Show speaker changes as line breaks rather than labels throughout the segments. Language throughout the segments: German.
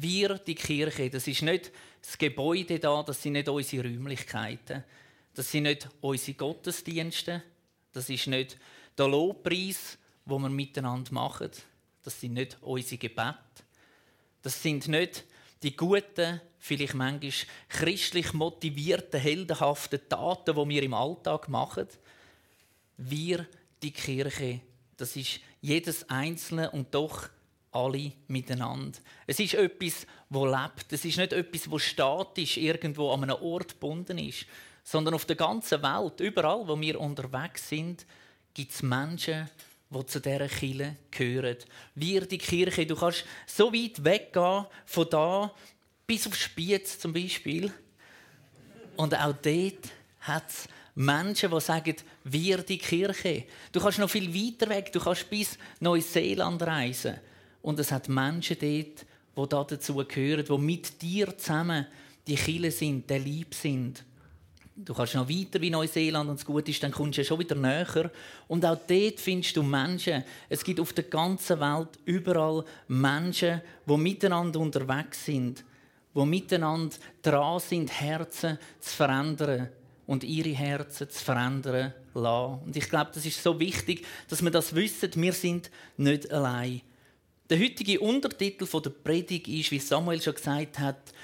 Wir, die Kirche, das ist nicht das Gebäude da, das sind nicht unsere Räumlichkeiten. Das sind nicht unsere Gottesdienste. Das ist nicht der Lobpreis, wo wir miteinander machen. Das sind nicht unsere Gebete. Das sind nicht die guten, vielleicht manchmal christlich motivierten, heldenhaften Taten, die wir im Alltag machen. Wir, die Kirche, das ist jedes Einzelne und doch alle miteinander. Es ist etwas, wo lebt. Es ist nicht etwas, wo statisch irgendwo an einem Ort gebunden ist, sondern auf der ganzen Welt, überall, wo wir unterwegs sind, gibt es Menschen, die zu dieser Kirche gehören. Wir, die Kirche, du kannst so weit weggehen von da bis auf Spiez zum Beispiel. Und auch dort hat es Menschen, die sagen, wir die Kirche. Du kannst noch viel weiter weg, du kannst bis Neuseeland reisen. Und es hat Menschen dort, die da dazu gehören, die mit dir zusammen die Kirche sind, der Lieb sind. Du kannst noch weiter wie Neuseeland und es gut ist, dann kommst du schon wieder näher. Und auch dort findest du Menschen. Es gibt auf der ganzen Welt überall Menschen, die miteinander unterwegs sind, die miteinander dran sind, Herzen zu verändern und ihre Herzen zu verändern lassen. Und ich glaube, das ist so wichtig, dass wir das wissen. Wir sind nicht allein. Der heutige Untertitel der Predigt ist, wie Samuel schon gesagt hat,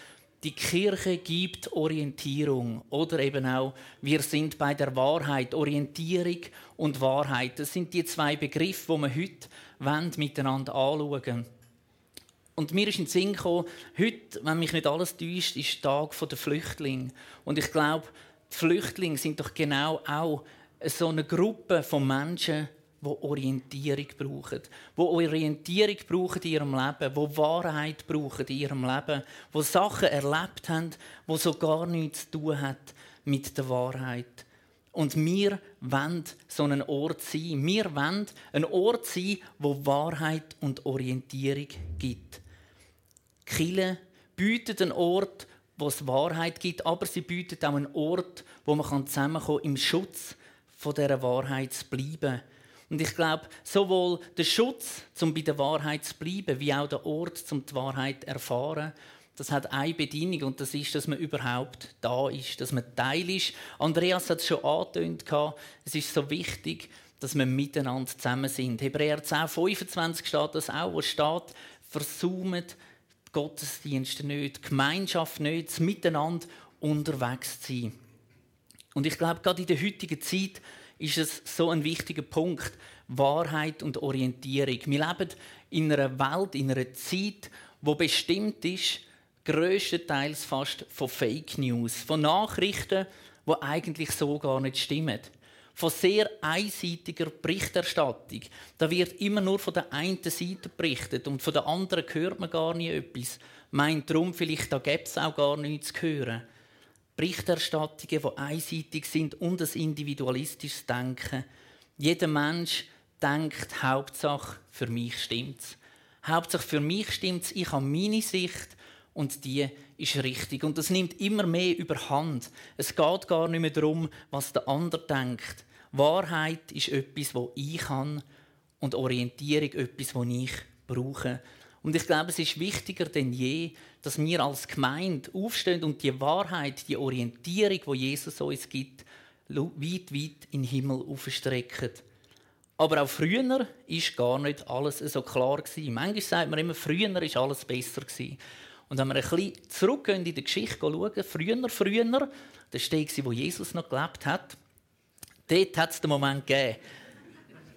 die Kirche gibt Orientierung oder eben auch wir sind bei der Wahrheit. Orientierung und Wahrheit, das sind die zwei Begriffe, die wir heute miteinander anschauen wollen. Und mir ist in den Sinn gekommen, heute, wenn mich nicht alles täuscht, ist der Tag der Flüchtlinge. Und ich glaube, die Flüchtlinge sind doch genau auch so eine Gruppe von Menschen, die Orientierung brauchen. Die Orientierung brauchen in ihrem Leben, die Wahrheit brauchen in ihrem Leben, die Sachen erlebt haben, die so gar nichts zu tun haben mit der Wahrheit. Und wir wollen so einen Ort sein. Wir wollen ein Ort sein, wo Wahrheit und Orientierung gibt. Kille bietet einen Ort, wo es Wahrheit gibt, aber sie bietet auch einen Ort, wo man zusammenkommen kann, im Schutz von dieser Wahrheit zu bleiben und ich glaube, sowohl der Schutz, um bei der Wahrheit zu bleiben, wie auch der Ort, um die Wahrheit zu erfahren, das hat eine Bedingung und das ist, dass man überhaupt da ist, dass man Teil ist. Andreas hat es schon angetönt, es ist so wichtig, dass wir miteinander zusammen sind. Hebräer 10, 25 steht das auch, wo steht, versucht Gottesdienste nicht, Gemeinschaft nicht, Miteinander unterwegs zu sein. Und ich glaube, gerade in der heutigen Zeit ist es so ein wichtiger Punkt. Wahrheit und Orientierung. Wir leben in einer Welt, in einer Zeit, wo bestimmt ist, größtenteils fast von Fake News, von Nachrichten, die eigentlich so gar nicht stimmen. Von sehr einseitiger Berichterstattung. Da wird immer nur von der einen Seite berichtet und von der anderen hört man gar nie etwas. Meint darum, vielleicht da gäbe es auch gar nichts zu hören. Berichterstattungen, die einseitig sind und ein individualistisches Denken. Jeder Mensch denkt, Hauptsache für mich stimmt's. Hauptsache für mich stimmt's. Ich habe meine Sicht und die ist richtig. Und das nimmt immer mehr überhand. Es geht gar nicht mehr darum, was der andere denkt. Wahrheit ist etwas, wo ich kann und Orientierung etwas, wo ich brauche. Und ich glaube, es ist wichtiger denn je, dass wir als Gemeinde aufstehen und die Wahrheit, die Orientierung, wo Jesus uns gibt, weit, weit in den Himmel aufstrecken. Aber auch früher ist gar nicht alles so klar gewesen. Manchmal sagt man immer, früher ist alles besser gewesen. Und wenn wir ein bisschen zurückgehen in die Geschichte schauen, früher, früher, der, wo Jesus noch gelebt hat, dort hat es den Moment gegeben,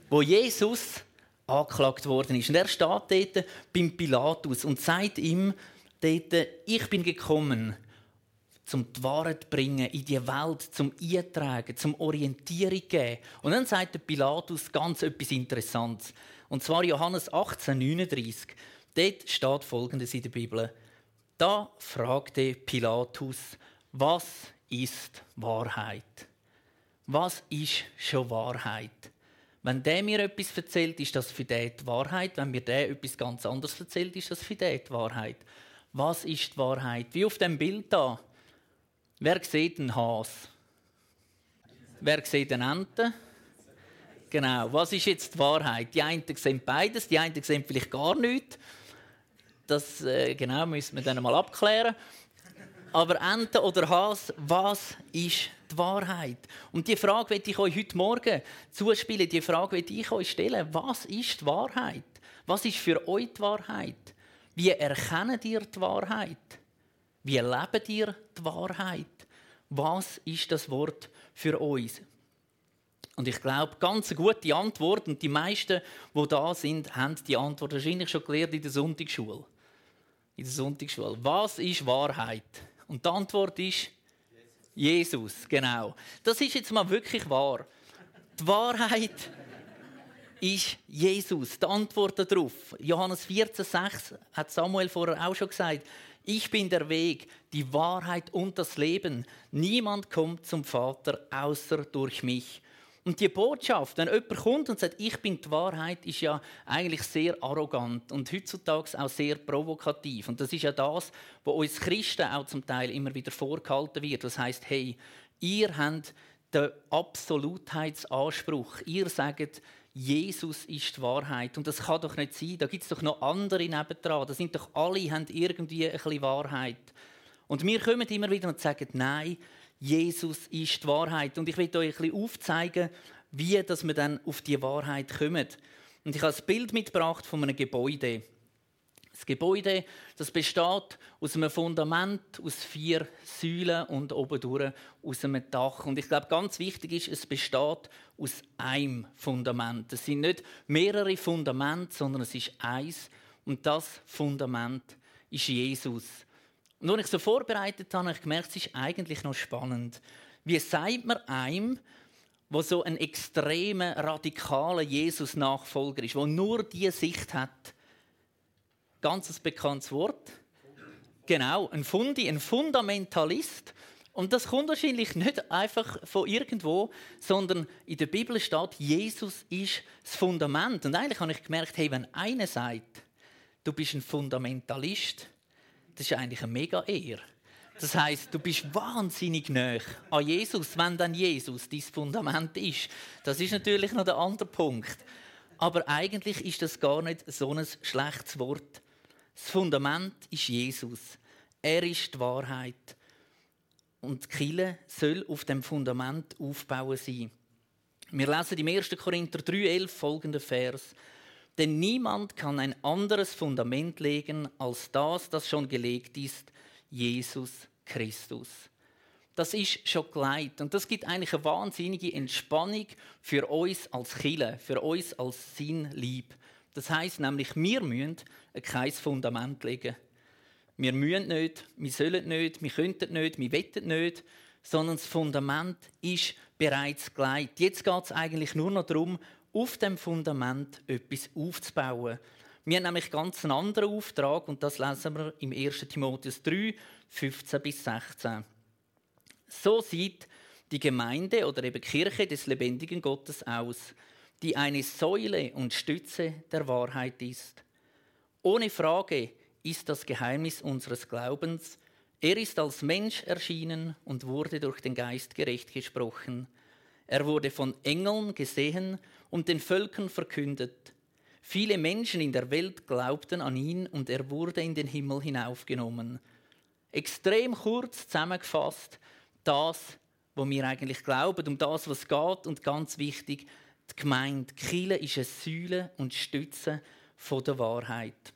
wo Jesus angeklagt worden ist. Und er steht dort beim Pilatus und sagt ihm dort, ich bin gekommen, zum die Wahrheit zu bringen in die Welt, zum Eintragen, zum Orientierung zu geben. Und dann sagt der Pilatus ganz etwas Interessantes. Und zwar Johannes 18, 39. Dort steht Folgendes in der Bibel. Da fragte Pilatus, was ist Wahrheit? Was ist schon Wahrheit? Wenn der mir etwas erzählt, ist das für den die Wahrheit. Wenn mir der etwas ganz anderes erzählt, ist das für den die Wahrheit. Was ist die Wahrheit? Wie auf dem Bild da. Wer sieht den Has? Wer sieht den Ente? Genau. Was ist jetzt die Wahrheit? Die einen sehen beides, die einen sehen vielleicht gar nichts. Das äh, genau müssen wir dann mal abklären. Aber Ente oder Has, was ist die Wahrheit? Und die Frage werde ich euch heute Morgen zuspielen. Die Frage werde ich euch stellen. Was ist die Wahrheit? Was ist für euch die Wahrheit? Wie erkennen ihr die Wahrheit? Wie lebt ihr die Wahrheit? Was ist das Wort für uns? Und ich glaube, ganz gute Antwort. Und die meisten, die da sind, haben die Antwort wahrscheinlich schon gelernt in der Sonntagsschule. In der Sonntagsschule. Was ist Wahrheit? Und die Antwort ist Jesus. Genau. Das ist jetzt mal wirklich wahr. Die Wahrheit ist Jesus. Die Antwort darauf. Johannes 14,6 hat Samuel vorher auch schon gesagt. Ich bin der Weg, die Wahrheit und das Leben. Niemand kommt zum Vater außer durch mich. Und die Botschaft, wenn jemand kommt und sagt, ich bin die Wahrheit, ist ja eigentlich sehr arrogant und heutzutage auch sehr provokativ. Und das ist ja das, was uns Christen auch zum Teil immer wieder vorgehalten wird. Das heißt, hey, ihr habt den Absolutheitsanspruch. Ihr sagt, Jesus ist die Wahrheit. Und das kann doch nicht sein. Da gibt es doch noch andere nebendran. Da sind doch alle, haben irgendwie ein bisschen Wahrheit. Und wir kommen immer wieder und sagen, nein, Jesus ist die Wahrheit. Und ich will euch ein bisschen aufzeigen, wie dass wir dann auf die Wahrheit kommen. Und ich habe ein Bild mitgebracht von einem Gebäude. Das Gebäude das besteht aus einem Fundament, aus vier Säulen und oben durch aus einem Dach. Und ich glaube, ganz wichtig ist, es besteht aus einem Fundament. Es sind nicht mehrere Fundamente, sondern es ist eins. Und das Fundament ist Jesus. Und als ich so vorbereitet habe, habe ich gemerkt, es ist eigentlich noch spannend. Wie sagt man einem, der so ein extremer, radikaler Jesus-Nachfolger ist, der nur diese Sicht hat? Ganz ein bekanntes Wort. Genau, ein Fundi, ein Fundamentalist. Und das kommt wahrscheinlich nicht einfach von irgendwo, sondern in der Bibel steht, Jesus ist das Fundament. Und eigentlich habe ich gemerkt, hey, wenn einer sagt, du bist ein Fundamentalist, das ist eigentlich eine mega Ehre. Das heißt, du bist wahnsinnig nah an Jesus, wenn dann Jesus dein Fundament ist. Das ist natürlich noch der andere Punkt. Aber eigentlich ist das gar nicht so ein schlechtes Wort. Das Fundament ist Jesus. Er ist die Wahrheit. Und die Kirche soll auf dem Fundament aufbauen sein. Wir lesen im 1. Korinther 3,11 folgenden Vers. Denn niemand kann ein anderes Fundament legen als das, das schon gelegt ist, Jesus Christus. Das ist schon gelegt und das gibt eigentlich eine wahnsinnige Entspannung für uns als Chile, für uns als sein Lieb. Das heißt nämlich, wir müssen kein Fundament legen. Wir müssen nicht, wir sollen nicht, wir könnten nicht, wir wetten nicht, sondern das Fundament ist bereits gelegt. Jetzt geht es eigentlich nur noch darum, auf dem Fundament etwas aufzubauen. Wir haben nämlich ganz einen anderen Auftrag und das lesen wir im 1. Timotheus 3, 15 bis 16. So sieht die Gemeinde oder eben Kirche des lebendigen Gottes aus, die eine Säule und Stütze der Wahrheit ist. Ohne Frage ist das Geheimnis unseres Glaubens, er ist als Mensch erschienen und wurde durch den Geist gerecht gesprochen. Er wurde von Engeln gesehen und den Völkern verkündet. Viele Menschen in der Welt glaubten an ihn und er wurde in den Himmel hinaufgenommen. Extrem kurz zusammengefasst, das, wo wir eigentlich glauben, um das, was geht und ganz wichtig, die Gemeinde. Kille ist eine Säule und Stütze von der Wahrheit.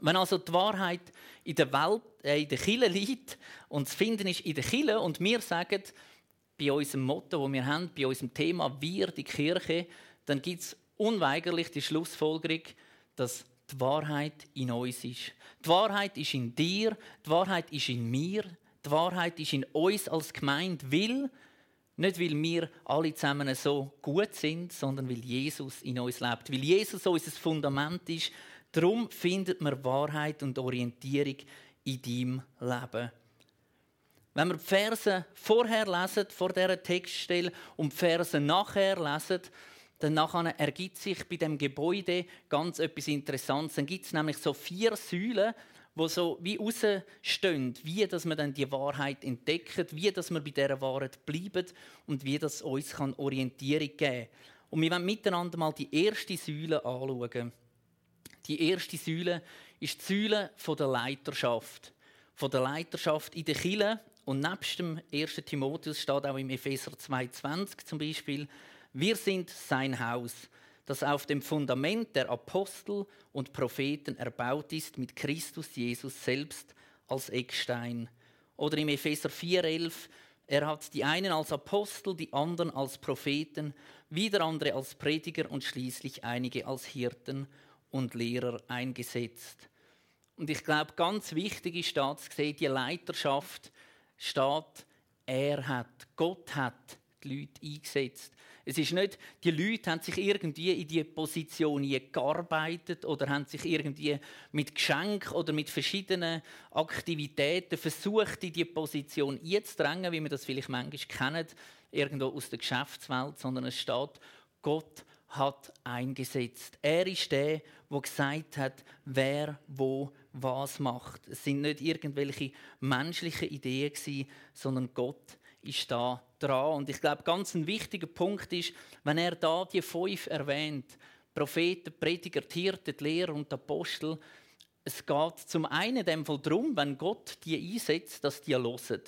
Wenn also die Wahrheit in der Welt, äh, in der Kille liegt und zu finden ist in der Kille und wir sagen, bei unserem Motto, das wir haben, bei unserem Thema Wir, die Kirche, dann gibt es unweigerlich die Schlussfolgerung, dass die Wahrheit in uns ist. Die Wahrheit ist in dir, die Wahrheit ist in mir, die Wahrheit ist in uns als Gemeinde, weil nicht weil wir alle zusammen so gut sind, sondern weil Jesus in uns lebt, weil Jesus unser Fundament ist. Darum findet man Wahrheit und Orientierung in deinem Leben. Wenn wir die Verse vorher lesen, vor dieser Textstelle, und die Verse nachher lesen, dann nachher ergibt sich bei dem Gebäude ganz etwas Interessantes. Dann gibt es nämlich so vier Säulen, wo so wie rausstehen, wie dass wir dann die Wahrheit entdecken, wie dass wir bei dieser Wahrheit bleiben und wie das uns kann Orientierung geben kann. Und wir wollen miteinander mal die erste Säule anschauen. Die erste Säule ist die Säule der Leiterschaft. Von der Leiterschaft in der Kirche. Und nebst dem 1. Timotheus steht auch im Epheser 2,20 zum Beispiel, wir sind sein Haus, das auf dem Fundament der Apostel und Propheten erbaut ist, mit Christus Jesus selbst als Eckstein. Oder im Epheser 4,11, er hat die einen als Apostel, die anderen als Propheten, wieder andere als Prediger und schließlich einige als Hirten und Lehrer eingesetzt. Und ich glaube, ganz wichtig ist da zu die Leiterschaft steht, er hat, Gott hat die Leute eingesetzt. Es ist nicht, die Leute haben sich irgendwie in diese Position gearbeitet oder haben sich irgendwie mit Geschenk oder mit verschiedenen Aktivitäten versucht, in diese Position einzudrängen, wie wir das vielleicht manchmal kennen, irgendwo aus der Geschäftswelt, sondern es steht, Gott hat eingesetzt. Er ist der, der gesagt hat, wer wo was macht. Es sind nicht irgendwelche menschlichen Ideen sondern Gott ist da dran. Und ich glaube, ganz ein wichtiger Punkt ist, wenn er da die fünf erwähnt, Propheten, Prediger, Hirten, Lehrer und Apostel, es geht zum einen dem Fall darum, wenn Gott die einsetzt, dass die hören.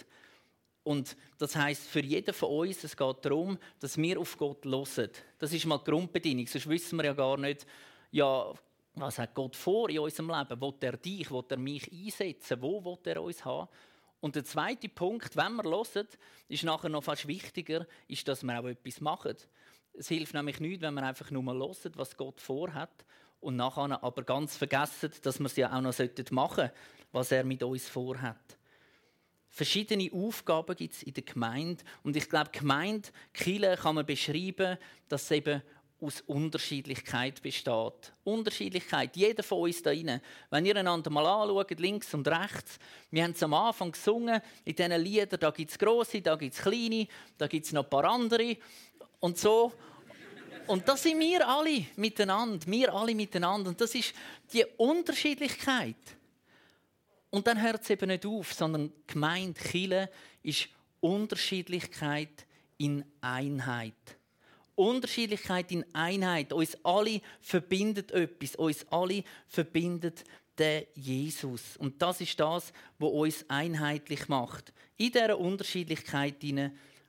Und das heißt für jeden von uns, es geht darum, dass wir auf Gott hören. Das ist mal die Grundbedingung. Sonst wissen wir ja gar nicht, ja, was hat Gott vor in unserem Leben? Will er dich, will er mich einsetzen? Wo will er uns haben? Und der zweite Punkt, wenn wir hören, ist nachher noch fast wichtiger, ist, dass wir auch etwas machen. Es hilft nämlich nicht, wenn wir einfach nur hören, was Gott vorhat und nachher aber ganz vergessen, dass wir es ja auch noch machen sollten, was er mit uns vorhat. Verschiedene Aufgaben gibt es in der Gemeinde. Und ich glaube, Gemeinde, Kirche kann man beschreiben, dass es eben aus Unterschiedlichkeit besteht. Unterschiedlichkeit, jeder von uns da rein. Wenn ihr einander mal anschaut, links und rechts, wir haben es am Anfang gesungen, in diesen Liedern, da gibt es grosse, da gibt es kleine, da gibt es noch ein paar andere und so. Und das sind wir alle miteinander, wir alle miteinander. Und das ist die Unterschiedlichkeit. Und dann hört es eben nicht auf, sondern Gemeinde, Chile ist Unterschiedlichkeit in Einheit. Unterschiedlichkeit in Einheit. Uns alle verbindet etwas. Uns alle verbindet der Jesus. Und das ist das, was uns einheitlich macht. In dieser Unterschiedlichkeit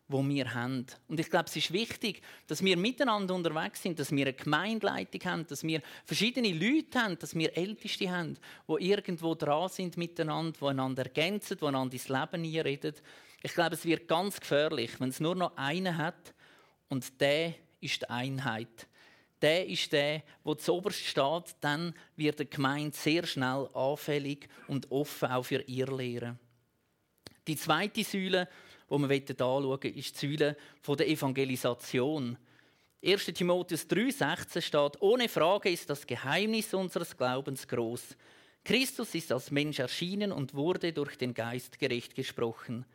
wo wir haben. Und ich glaube, es ist wichtig, dass wir miteinander unterwegs sind, dass wir eine Gemeindeleitung haben, dass wir verschiedene Leute haben, dass wir Älteste haben, die irgendwo dran sind miteinander, die einander ergänzen, die einander ins Leben einreden. Ich glaube, es wird ganz gefährlich, wenn es nur noch einen hat, und der ist die Einheit. Der ist der, der zuoberst steht, dann wird die Gemeinde sehr schnell anfällig und offen auch für ihr Lehren. Die zweite Säule, die wir anschauen wollen, ist die Säule der Evangelisation. 1. Timotheus 3,16 steht: Ohne Frage ist das Geheimnis unseres Glaubens groß. Christus ist als Mensch erschienen und wurde durch den Geist gerecht gesprochen.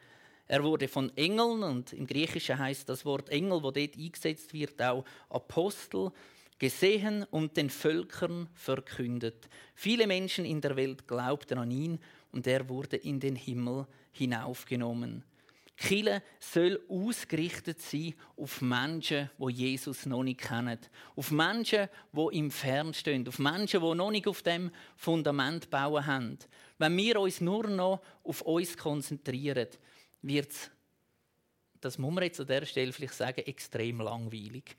Er wurde von Engeln, und im Griechischen heißt das Wort Engel, wo dort eingesetzt wird, auch Apostel, gesehen und den Völkern verkündet. Viele Menschen in der Welt glaubten an ihn und er wurde in den Himmel hinaufgenommen. Kille soll ausgerichtet sein auf Menschen, wo Jesus noch nicht kennen, auf Menschen, wo im Fern stehen, auf Menschen, wo noch nicht auf dem Fundament bauen haben. Wenn wir uns nur noch auf uns konzentrieren, wird es, das muss man jetzt an dieser Stelle vielleicht sagen, extrem langweilig.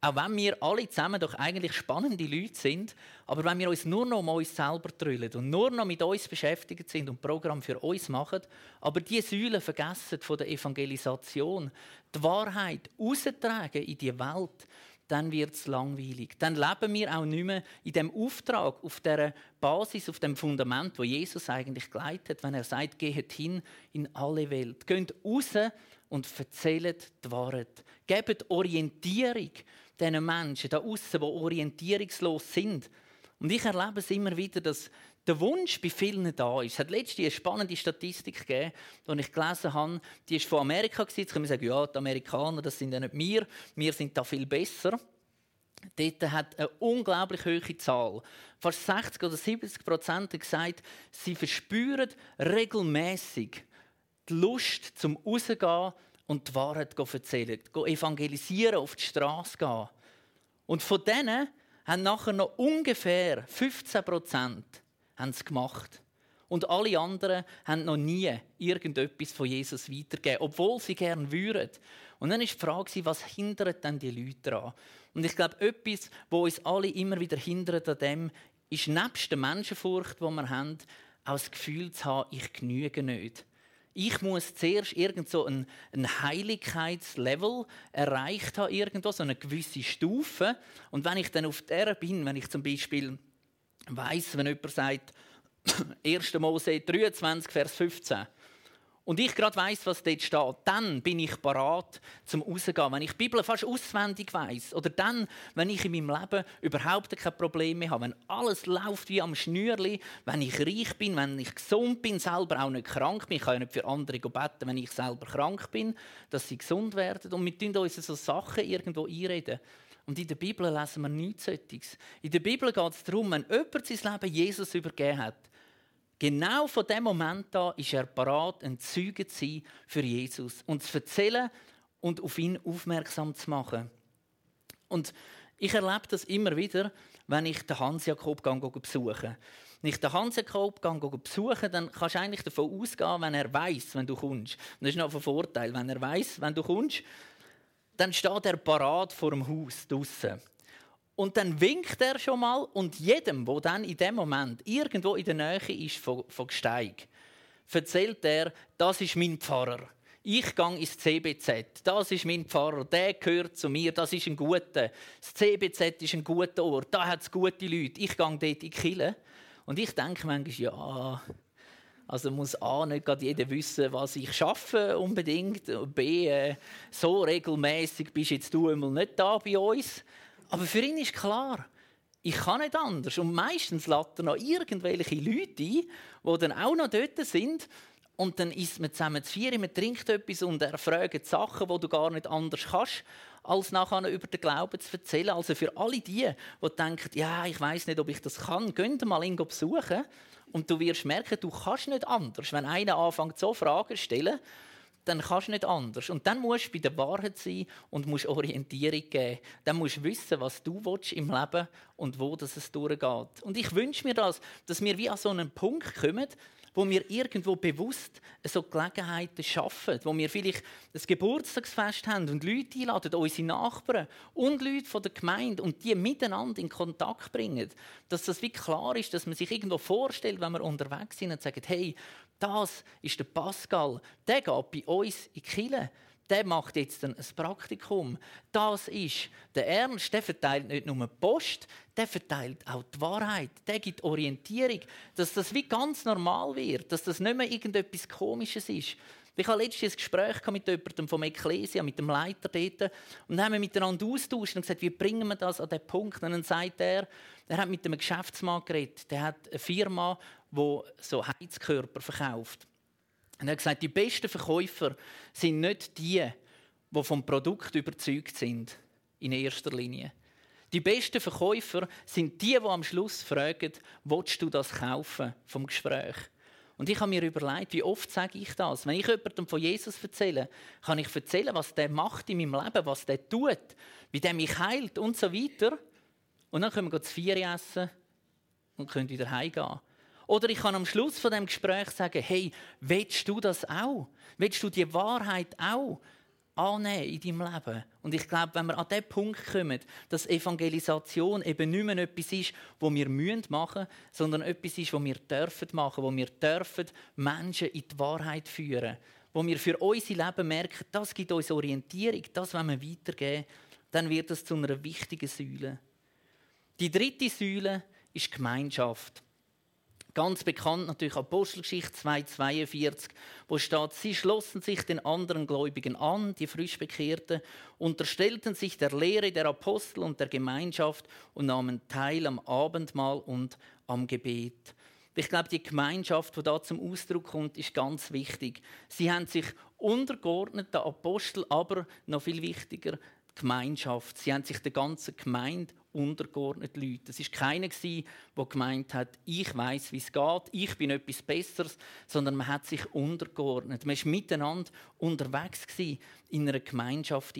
Auch wenn wir alle zusammen doch eigentlich spannende Leute sind, aber wenn wir uns nur noch um uns selber drüllen und nur noch mit uns beschäftigt sind und Programm für uns machen, aber die Säulen vergessen von der Evangelisation, die Wahrheit austragen in die Welt, dann wird es langweilig. Dann leben wir auch nicht mehr in dem Auftrag, auf der Basis, auf dem Fundament, wo Jesus eigentlich geleitet, wenn er sagt, geht hin in alle Welt. Geht raus und erzählt die Wahrheit. Gebt Orientierung diesen Menschen da außen, die orientierungslos sind. Und ich erlebe es immer wieder, dass der Wunsch bei vielen da ist. Es hat letztens eine spannende Statistik gegeben, die ich gelesen habe. Die ist von Amerika. Jetzt können wir sagen, ja, die Amerikaner, das sind ja nicht wir. Wir sind da viel besser. Dort hat eine unglaublich hohe Zahl. Fast 60 oder 70 Prozent gesagt, sie verspüren regelmäßig die Lust zum Rausgehen und die Wahrheit erzählen, evangelisieren, auf die Straße gehen. Und von denen haben nachher noch ungefähr 15 Prozent haben es gemacht. Und alle anderen haben noch nie irgendetwas von Jesus weitergegeben, obwohl sie gern würden. Und dann ist die Frage, was hindert denn die Leute daran? Und ich glaube, etwas, wo uns alle immer wieder hindert an dem, ist nebst der Menschenfurcht, die wir haben, auch das Gefühl zu haben, ich genüge nicht. Ich muss zuerst irgend so ein, ein Heiligkeitslevel erreicht haben, irgendwo, so eine gewisse Stufe. Und wenn ich dann auf der bin, wenn ich zum Beispiel weiß, wenn jemand sagt, 1. Mose 23, Vers 15, und ich gerade weiß, was dort steht, dann bin ich parat zum rausgehen. Wenn ich die Bibel fast auswendig weiß oder dann, wenn ich in meinem Leben überhaupt keine Probleme habe, wenn alles läuft wie am Schnürli, wenn ich reich bin, wenn ich gesund bin, selber auch nicht krank bin, ich kann ja nicht für andere beten, wenn ich selber krank bin, dass sie gesund werden. Und wir tun uns so Sachen irgendwo einreden. Und in der Bibel lesen wir nichts solches. In der Bibel geht es darum, wenn jemand sein Leben Jesus übergeben hat, Genau von dem Moment an ist er bereit, ein Zeuge zu sein für Jesus und zu erzählen und auf ihn aufmerksam zu machen. Und ich erlebe das immer wieder, wenn ich den Hans-Jakob besuche. Wenn ich den Hans-Jakob besuche, dann kannst du eigentlich davon ausgehen, wenn er weiß, wenn du kommst. Das ist noch ein Vorteil. Wenn er weiß, wenn du kommst, dann steht er parat vor dem Haus draußen. Und dann winkt er schon mal und jedem, wo dann in dem Moment irgendwo in der Nähe ist von, von Gsteig, erzählt er, das ist mein Pfarrer. Ich gehe ins CBZ. Das ist mein Pfarrer. Der gehört zu mir. Das ist ein guter. Das CBZ ist ein guter Ort. Da hat es gute Leute. Ich gehe dort in die Kille. Und ich denke manchmal, ja, also muss A nicht gerade jeder wissen, was ich schaffe unbedingt. B äh, so regelmäßig bist jetzt du einmal nicht da bei uns. Aber für ihn ist klar, ich kann nicht anders. Und meistens lädt er noch irgendwelche Leute ein, die dann auch noch dort sind. Und dann isst man zusammen zu vier, man trinkt etwas und er fragt Sachen, die du gar nicht anders kannst, als nachher über den Glauben zu erzählen. Also für alle die, die denken, ja, ich weiß nicht, ob ich das kann, gehen mal ihn besuchen. Und du wirst merken, du kannst nicht anders. Wenn einer anfängt, so Fragen zu stellen, dann kannst du nicht anders. Und dann musst du bei der Wahrheit sein und musst Orientierung geben. Dann musst du wissen, was du willst im Leben und wo das es durchgeht. Und ich wünsche mir das, dass wir wie an so einen Punkt kommen, wo wir irgendwo bewusst so Gelegenheiten schaffen, wo wir vielleicht ein Geburtstagsfest haben und Leute einladen, unsere Nachbarn und Leute von der Gemeinde und die miteinander in Kontakt bringen. Dass das wie klar ist, dass man sich irgendwo vorstellt, wenn wir unterwegs sind und sagt, hey, das ist der Pascal, der geht bei uns in die Kirche der macht jetzt ein Praktikum. Das ist der Ernst, der verteilt nicht nur Post, der verteilt auch die Wahrheit, der gibt Orientierung, dass das wie ganz normal wird, dass das nicht mehr irgendetwas Komisches ist. Ich hatte letztens ein Gespräch mit jemandem vom Ecclesia, mit dem Leiter dort, und haben miteinander austauscht und gesagt, wie bringen wir das an den Punkt? Und dann sagt er, er hat mit einem Geschäftsmann geredet, der hat eine Firma, die so Heizkörper verkauft. Und er hat gesagt, die besten Verkäufer sind nicht die, die vom Produkt überzeugt sind, in erster Linie. Die besten Verkäufer sind die, die am Schluss fragen, willst du das kaufen vom Gespräch? Und ich habe mir überlegt, wie oft sage ich das? Wenn ich jemandem von Jesus erzähle, kann ich erzählen, was der macht in meinem Leben, was der tut, wie der mich heilt und so weiter. Und dann können wir zu Vieri essen und können wieder heimgehen. Oder ich kann am Schluss von dem Gespräch sagen, hey, willst du das auch? Willst du die Wahrheit auch annehmen in deinem Leben? Und ich glaube, wenn wir an den Punkt kommen, dass Evangelisation eben nicht mehr etwas ist, was wir machen müssen, sondern etwas ist, was wir dürfen machen, wo wir dürfen Menschen in die Wahrheit führen, wo wir für unser Leben merken, das gibt uns Orientierung, das wollen wir weitergeben, dann wird das zu einer wichtigen Säule. Die dritte Säule ist Gemeinschaft. Ganz bekannt natürlich Apostelgeschichte 2,42, wo steht, sie schlossen sich den anderen Gläubigen an, die Frischbekehrten, unterstellten sich der Lehre der Apostel und der Gemeinschaft und nahmen teil am Abendmahl und am Gebet. Ich glaube, die Gemeinschaft, die da zum Ausdruck kommt, ist ganz wichtig. Sie haben sich untergeordnet, der Apostel, aber noch viel wichtiger, die Gemeinschaft. Sie haben sich der ganzen Gemeinde untergeordnete Leute. Es war keiner, der gemeint hat, ich weiß, wie es geht, ich bin etwas Besseres, sondern man hat sich untergeordnet. Man war miteinander unterwegs in einer Gemeinschaft.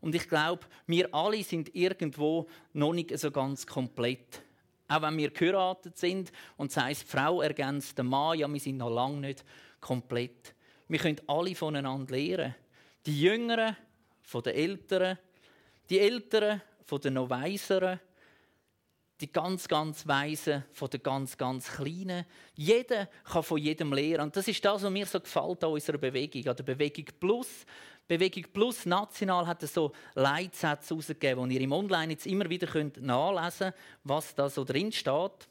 Und ich glaube, wir alle sind irgendwo noch nicht so ganz komplett. Auch wenn wir geheiratet sind und das heisst, die Frau ergänzt den Mann, ja, wir sind noch lange nicht komplett. Wir können alle voneinander lernen. Die Jüngeren von den Älteren, die Älteren von den noch Weiseren, die ganz, ganz Weisen von den ganz, ganz Kleinen. Jeder kann von jedem lernen. Und das ist das, was mir so gefällt an unserer Bewegung, an der Bewegung Plus. Bewegung Plus national hat so Leitsätze herausgegeben, die ihr im Online jetzt immer wieder könnt nachlesen könnt, was da so drin steht.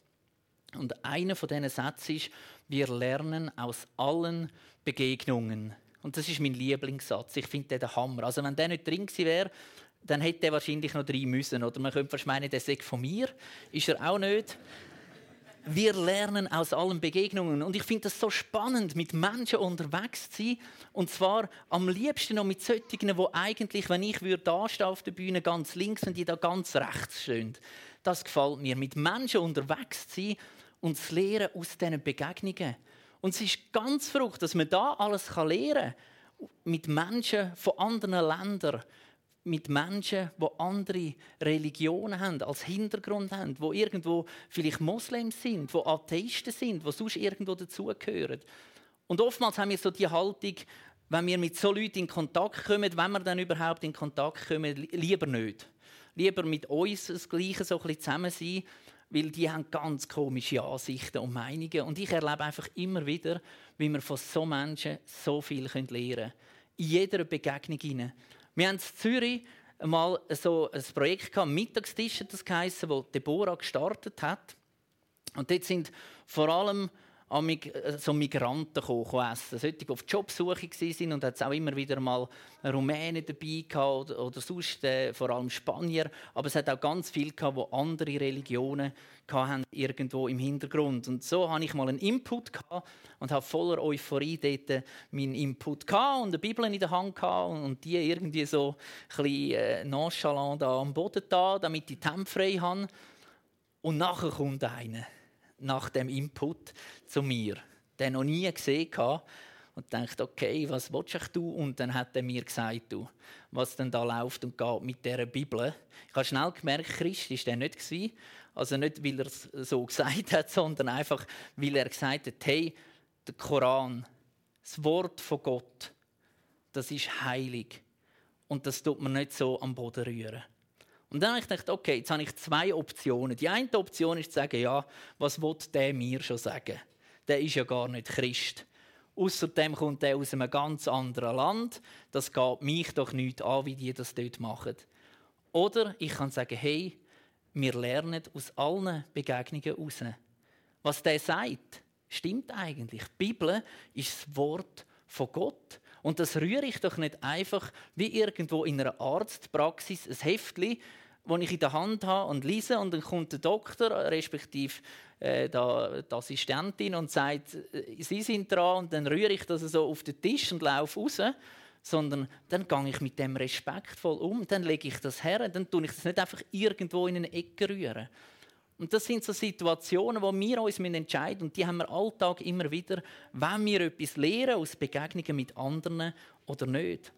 Und einer von diesen Sätzen ist, wir lernen aus allen Begegnungen. Und das ist mein Lieblingssatz. Ich finde den Hammer. Also wenn der nicht drin gewesen wäre, dann hätte er wahrscheinlich noch drin müssen. Oder man könnte fast meinen, der sagt von mir. Ist er auch nicht. Wir lernen aus allen Begegnungen. Und ich finde das so spannend, mit Menschen unterwegs zu sein. Und zwar am liebsten noch mit solchen, die eigentlich, wenn ich da auf der Bühne ganz links und die da ganz rechts stehen. Das gefällt mir. Mit Menschen unterwegs zu sein und zu lernen aus diesen Begegnungen. Und es ist ganz verrückt, dass man da alles lernen kann. Mit Menschen von anderen Ländern mit Menschen, die andere Religionen haben, als Hintergrund haben, die irgendwo vielleicht Moslems sind, die Atheisten sind, die sonst irgendwo dazugehören. Und oftmals haben wir so die Haltung, wenn wir mit so Leuten in Kontakt kommen, wenn wir dann überhaupt in Kontakt kommen, lieber nicht. Lieber mit uns das Gleiche so ein bisschen zusammen sein, weil die haben ganz komische Ansichten und Meinungen. Und ich erlebe einfach immer wieder, wie wir von so Menschen so viel lernen können. In jeder Begegnung hinein. Wir haben in Zürich mal so ein Projekt gehabt, Mittagstisch das geheißen, wo Deborah gestartet hat. Und dort sind vor allem äh, so Migranten gekommen, essen. Solche, die auf Jobsuche waren und es auch immer wieder mal Rumänen dabei gehabt oder, sonst äh, vor allem Spanier. Aber es hat auch ganz viele gehabt, die andere Religionen hatten, irgendwo im Hintergrund. Und so hatte ich mal einen Input gehabt und habe voller Euphorie dort meinen Input gehabt und eine Bibel in der Hand gehabt und die irgendwie so ein bisschen äh, nonchalant am Boden da, damit ich die Hände frei habe. Und nachher kommt einer nach dem Input zu mir, den noch nie gesehen hatte und dachte, okay, was willst du? Und dann hat er mir gesagt, du, was denn da läuft und geht mit dieser Bibel. Ich habe schnell gemerkt, Christ ist der nicht. Also nicht, weil er es so gesagt hat, sondern einfach, weil er gesagt hat, hey, der Koran, das Wort von Gott, das ist heilig. Und das tut man nicht so am Boden rühren. Und dann habe ich gedacht, okay, jetzt habe ich zwei Optionen. Die eine Option ist zu sagen, ja, was will der mir schon sagen? Der ist ja gar nicht Christ. Außerdem kommt er aus einem ganz anderen Land. Das geht mich doch nicht an, wie die das dort machen. Oder ich kann sagen, hey, wir lernen aus allen Begegnungen heraus. Was der sagt, stimmt eigentlich. Die Bibel ist das Wort von Gott. Und das rühre ich doch nicht einfach wie irgendwo in einer Arztpraxis ein Heftli, das ich in der Hand habe und lese und dann kommt der Doktor, respektive äh, die Assistentin und sagt, äh, Sie sind dran und dann rühre ich das so auf den Tisch und laufe raus. Sondern dann gehe ich mit dem respektvoll um, dann lege ich das her, dann tue ich das nicht einfach irgendwo in eine Ecke rühren. Und das sind so Situationen, wo wir uns entscheiden und die haben wir Alltag immer wieder, wenn wir etwas lernen aus Begegnungen mit anderen oder nicht.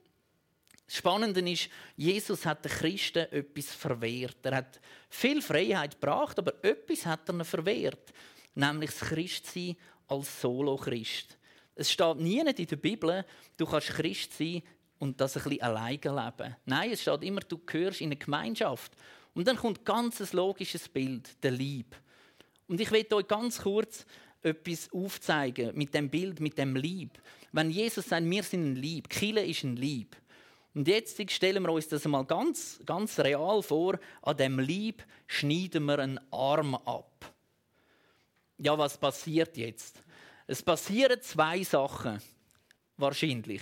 Das Spannende ist, Jesus hat den Christen etwas verwehrt. Er hat viel Freiheit gebracht, aber etwas hat er ihnen verwehrt. Nämlich das Christsein als Solo-Christ. Es steht nie in der Bibel, du kannst Christ sein und das ein bisschen alleine leben. Nein, es steht immer, du gehörst in eine Gemeinschaft. Und dann kommt ganz ein logisches Bild, der Lieb. Und ich will euch ganz kurz etwas aufzeigen mit dem Bild, mit dem Lieb. Wenn Jesus sagt, wir sind ein Lieb, Kille ist ein Lieb, und jetzt stellen wir uns das mal ganz, ganz real vor. An dem Lieb schneiden wir einen Arm ab. Ja, was passiert jetzt? Es passieren zwei Sachen. Wahrscheinlich.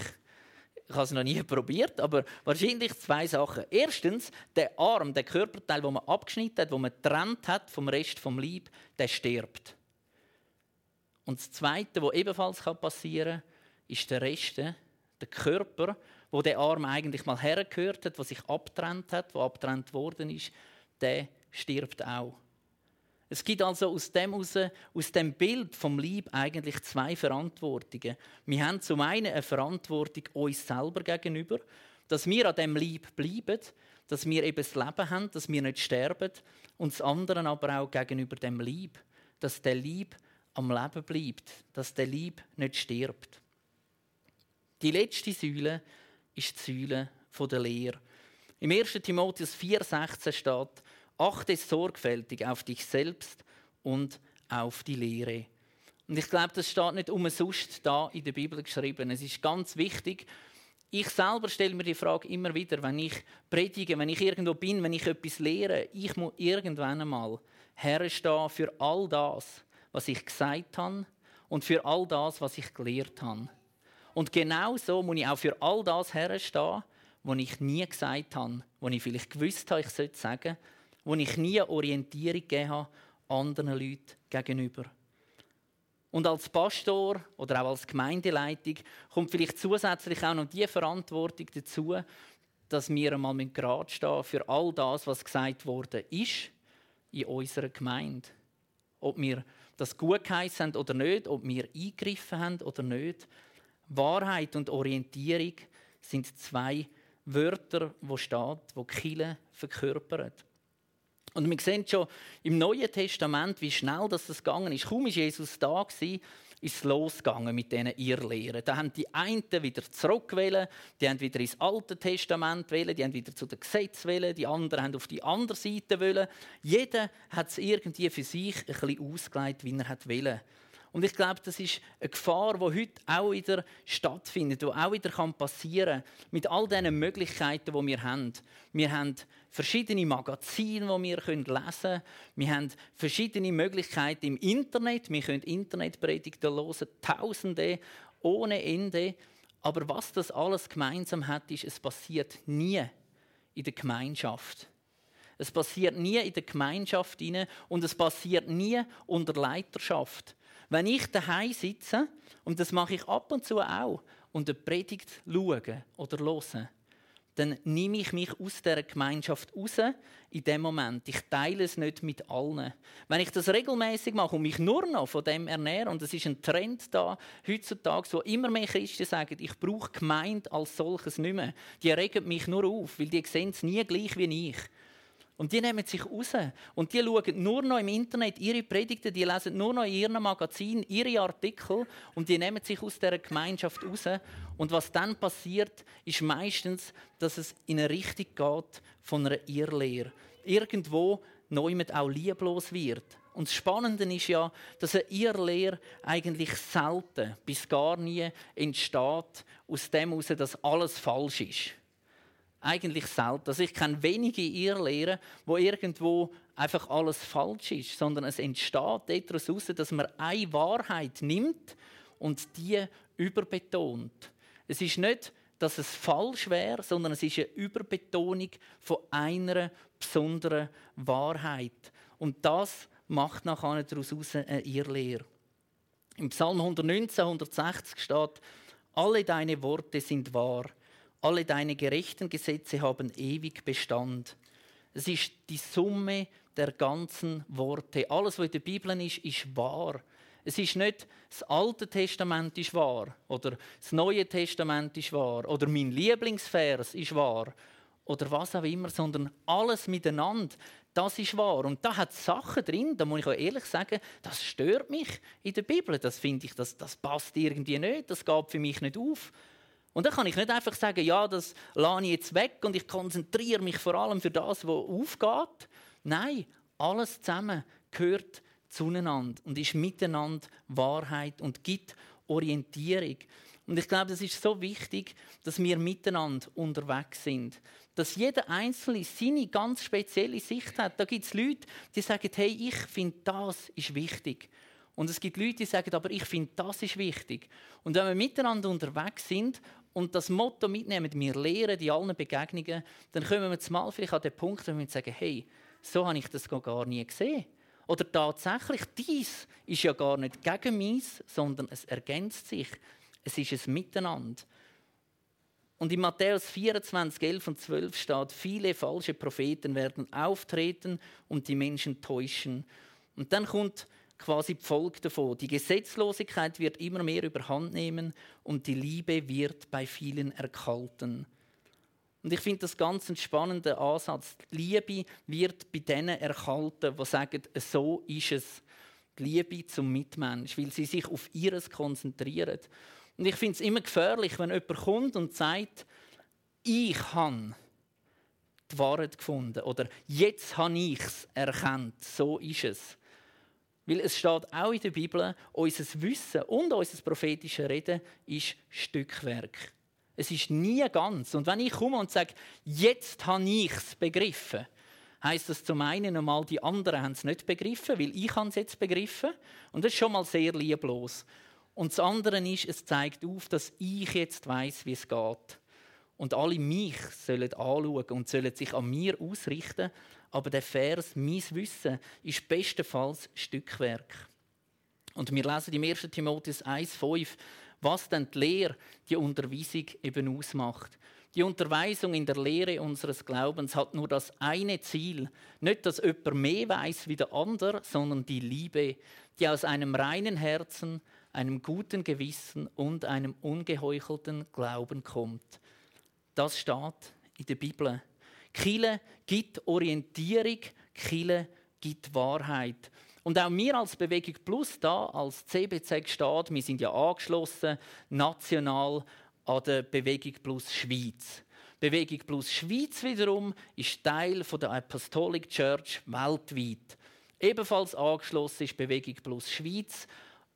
Ich habe es noch nie probiert, aber wahrscheinlich zwei Sachen. Erstens, der Arm, der Körperteil, den man abgeschnitten hat, den man getrennt hat vom Rest vom Lieb, der stirbt. Und das Zweite, was ebenfalls passieren kann, ist der Rest, der Körper, wo der Arm eigentlich mal hergehört hat, was sich abtrennt hat, wo abtrennt worden ist, der stirbt auch. Es gibt also aus dem, raus, aus dem Bild vom Lieb eigentlich zwei Verantwortungen. Wir haben zum einen eine Verantwortung uns selber gegenüber, dass wir an dem Lieb bleiben, dass wir eben das Leben haben, dass wir nicht sterben und das andere aber auch gegenüber dem Lieb, dass der Lieb am Leben bleibt, dass der Lieb nicht stirbt. Die letzte Säule ist die Säule der Lehre. Im 1. Timotheus 4,16 steht, achte sorgfältig auf dich selbst und auf die Lehre. Und ich glaube, das steht nicht umsonst da in der Bibel geschrieben. Es ist ganz wichtig. Ich selber stelle mir die Frage immer wieder, wenn ich predige, wenn ich irgendwo bin, wenn ich etwas lehre, ich muss irgendwann einmal herstehen für all das, was ich gesagt habe und für all das, was ich gelehrt habe. Und genau so muss ich auch für all das herstehen, was ich nie gesagt habe, was ich vielleicht gewusst habe, ich sollte sagen, wo ich nie Orientierung gegeben habe anderen Leuten gegenüber. Und als Pastor oder auch als Gemeindeleitung kommt vielleicht zusätzlich auch noch die Verantwortung dazu, dass wir einmal gerade stehen für all das, was gesagt worden ist in unserer Gemeinde. Ob wir das gut geheißen haben oder nicht, ob wir eingegriffen haben oder nicht. Wahrheit und Orientierung sind zwei Wörter, wo steht, wo Kille verkörpern. Und wir sehen schon im Neuen Testament, wie schnell das gegangen ist. Kaum war Jesus da, ist es losgegangen mit diesen Irrlehren. Da haben die einen wieder zurückgewählt, die haben wieder ins Alte Testament wählen, die haben wieder zu den Gesetzen wählen, die anderen haben auf die andere Seite wählen. Jeder hat es irgendwie für sich ein bisschen ausgelegt, wie er wählen und ich glaube, das ist eine Gefahr, die heute auch wieder stattfindet, die auch wieder passieren kann, mit all diesen Möglichkeiten, die wir haben. Wir haben verschiedene Magazine, die wir lesen können. Wir haben verschiedene Möglichkeiten im Internet. Wir können Internetpredigten hören, Tausende, ohne Ende. Aber was das alles gemeinsam hat, ist, es passiert nie in der Gemeinschaft. Es passiert nie in der Gemeinschaft und es passiert nie unter Leiterschaft. Wenn ich daheim sitze, und das mache ich ab und zu auch, und eine Predigt schaue oder höre, dann nehme ich mich aus der Gemeinschaft raus in dem Moment. Ich teile es nicht mit allen. Wenn ich das regelmäßig mache und mich nur noch von dem ernähre, und es ist ein Trend da heutzutage, wo immer mehr Christen sagen, ich brauche Gemeinde als solches nicht mehr. Die regen mich nur auf, weil die sehen es nie gleich wie ich. Und die nehmen sich raus. Und die schauen nur noch im Internet ihre Predigten, die lesen nur noch in ihren Magazinen ihre Artikel und die nehmen sich aus der Gemeinschaft raus. Und was dann passiert, ist meistens, dass es in eine Richtung geht von einer Irrlehre. Irgendwo mit auch lieblos wird. Und das Spannende ist ja, dass eine Irrlehre eigentlich selten bis gar nie entsteht, aus dem heraus, dass alles falsch ist eigentlich selten. Also ich kenne wenige Irrlehren, wo irgendwo einfach alles falsch ist, sondern es entsteht daraus, dass man eine Wahrheit nimmt und die überbetont. Es ist nicht, dass es falsch wäre, sondern es ist eine Überbetonung von einer besonderen Wahrheit. Und das macht nachher daraus eine Irrlehre. Im Psalm 119, 160 steht, alle deine Worte sind wahr alle deine gerechten Gesetze haben ewig Bestand. Es ist die Summe der ganzen Worte. Alles, was in der Bibel ist, ist wahr. Es ist nicht, das Alte Testament ist wahr oder das Neue Testament ist wahr oder mein Lieblingsvers ist wahr oder was auch immer, sondern alles miteinander, das ist wahr. Und da hat Sachen drin, da muss ich auch ehrlich sagen, das stört mich in der Bibel. Das finde ich, das, das passt irgendwie nicht, das geht für mich nicht auf. Und dann kann ich nicht einfach sagen, ja, das lasse ich jetzt weg und ich konzentriere mich vor allem für das, was aufgeht. Nein, alles zusammen gehört zueinander und ist miteinander Wahrheit und gibt Orientierung. Und ich glaube, das ist so wichtig, dass wir miteinander unterwegs sind. Dass jeder Einzelne seine ganz spezielle Sicht hat. Da gibt es Leute, die sagen, hey, ich finde, das ist wichtig. Und es gibt Leute, die sagen, aber ich finde, das ist wichtig. Und wenn wir miteinander unterwegs sind und das Motto mitnehmen, wir lehren in allen Begegnungen, dann kommen wir mal vielleicht an den Punkt, wo wir sagen, hey, so habe ich das gar nie gesehen. Oder tatsächlich, dies ist ja gar nicht gegen mich, sondern es ergänzt sich. Es ist ein Miteinander. Und in Matthäus 24, 11 und 12 steht, viele falsche Propheten werden auftreten und die Menschen täuschen. Und dann kommt quasi die Folge davon. Die Gesetzlosigkeit wird immer mehr überhand nehmen und die Liebe wird bei vielen erkalten. Und ich finde das ganz einen spannenden Ansatz. Die Liebe wird bei denen erhalten, die sagen, so ist es. Die Liebe zum Mitmensch, weil sie sich auf ihres konzentrieren. Und ich finde es immer gefährlich, wenn jemand kommt und sagt, ich habe die Wahrheit gefunden oder jetzt habe ich es erkannt, so ist es. Weil es steht auch in der Bibel, unser Wissen und unser prophetisches Reden ist Stückwerk. Es ist nie ganz. Und wenn ich komme und sage, jetzt habe ich es begriffen, heißt das zum einen einmal, die anderen haben es nicht begriffen, weil ich es jetzt begriffen. Und das ist schon mal sehr lieblos. Und das andere ist, es zeigt auf, dass ich jetzt weiß, wie es geht. Und alle mich sollen anschauen und sollen sich an mir ausrichten aber der Vers, mein Wissen, ist bestenfalls Stückwerk. Und wir lesen im 1. Timotheus 1,5, was denn die Lehre, die Unterweisung eben ausmacht. Die Unterweisung in der Lehre unseres Glaubens hat nur das eine Ziel. Nicht, dass jemand mehr weiß wie der andere, sondern die Liebe, die aus einem reinen Herzen, einem guten Gewissen und einem ungeheuchelten Glauben kommt. Das steht in der Bibel. Kille gibt Orientierung, Kille gibt Wahrheit. Und auch wir als Bewegung Plus da, als CBZ steht, wir sind ja angeschlossen, national an der Bewegung Plus Schweiz. Bewegung Plus Schweiz wiederum ist Teil der Apostolic Church weltweit. Ebenfalls angeschlossen ist Bewegung Plus Schweiz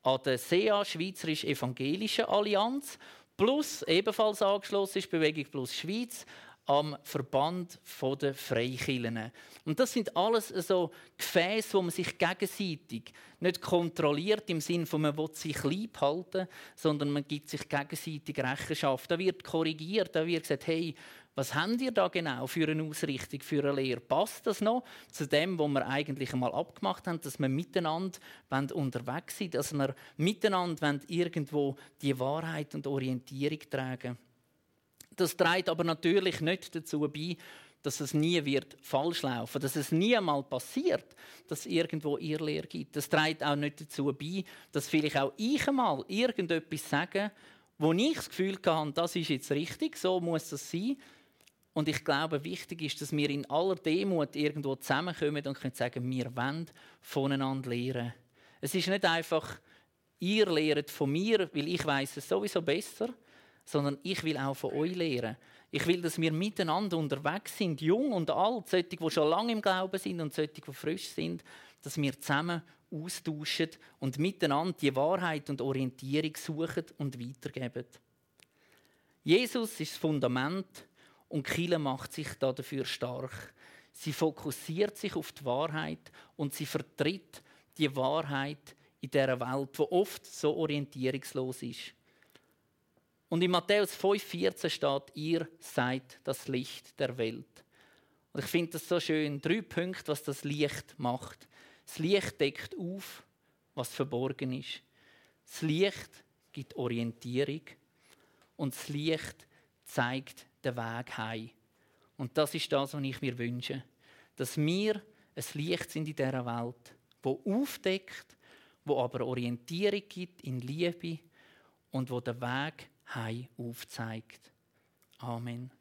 an der SEA, Schweizerisch Evangelische Allianz. Plus ebenfalls angeschlossen ist Bewegung Plus Schweiz am Verband der Freikirchen. Und das sind alles so Gefäße, wo man sich gegenseitig nicht kontrolliert im Sinne von man will sich lieb halten, sondern man gibt sich gegenseitig Rechenschaft. Da wird korrigiert, da wird gesagt, hey, was habt ihr da genau für eine Ausrichtung, für eine Lehre? Passt das noch zu dem, was wir eigentlich einmal abgemacht haben, dass wir miteinander unterwegs sind, dass wir miteinander irgendwo die Wahrheit und Orientierung tragen? Das trägt aber natürlich nicht dazu bei, dass es nie wird falsch laufen, dass es nie einmal passiert, dass es irgendwo Irrlehre gibt. Das trägt auch nicht dazu bei, dass vielleicht auch ich einmal irgendetwas sage, wo ich das Gefühl habe, das ist jetzt richtig, so muss das sein. Und ich glaube, wichtig ist, dass wir in aller Demut irgendwo zusammenkommen und können sagen, wir wollen voneinander lehren. Es ist nicht einfach, ihr lehrt von mir, weil ich weiß es sowieso besser, sondern ich will auch von euch lernen. Ich will, dass wir miteinander unterwegs sind, jung und alt, solche, die schon lange im Glauben sind und solche, die frisch sind, dass wir zusammen austauschen und miteinander die Wahrheit und Orientierung suchen und weitergeben. Jesus ist das Fundament und Kille macht sich dafür stark. Sie fokussiert sich auf die Wahrheit und sie vertritt die Wahrheit in dieser Welt, die oft so orientierungslos ist. Und in Matthäus 5,14 steht, ihr seid das Licht der Welt. Und ich finde das so schön. Drei Punkte, was das Licht macht. Das Licht deckt auf, was verborgen ist. Das Licht gibt Orientierung. Und das Licht zeigt den Weg heim. Und das ist das, was ich mir wünsche. Dass wir ein Licht sind in dieser Welt, wo aufdeckt, wo aber Orientierung gibt in Liebe und wo der Weg heim aufzeigt. Amen.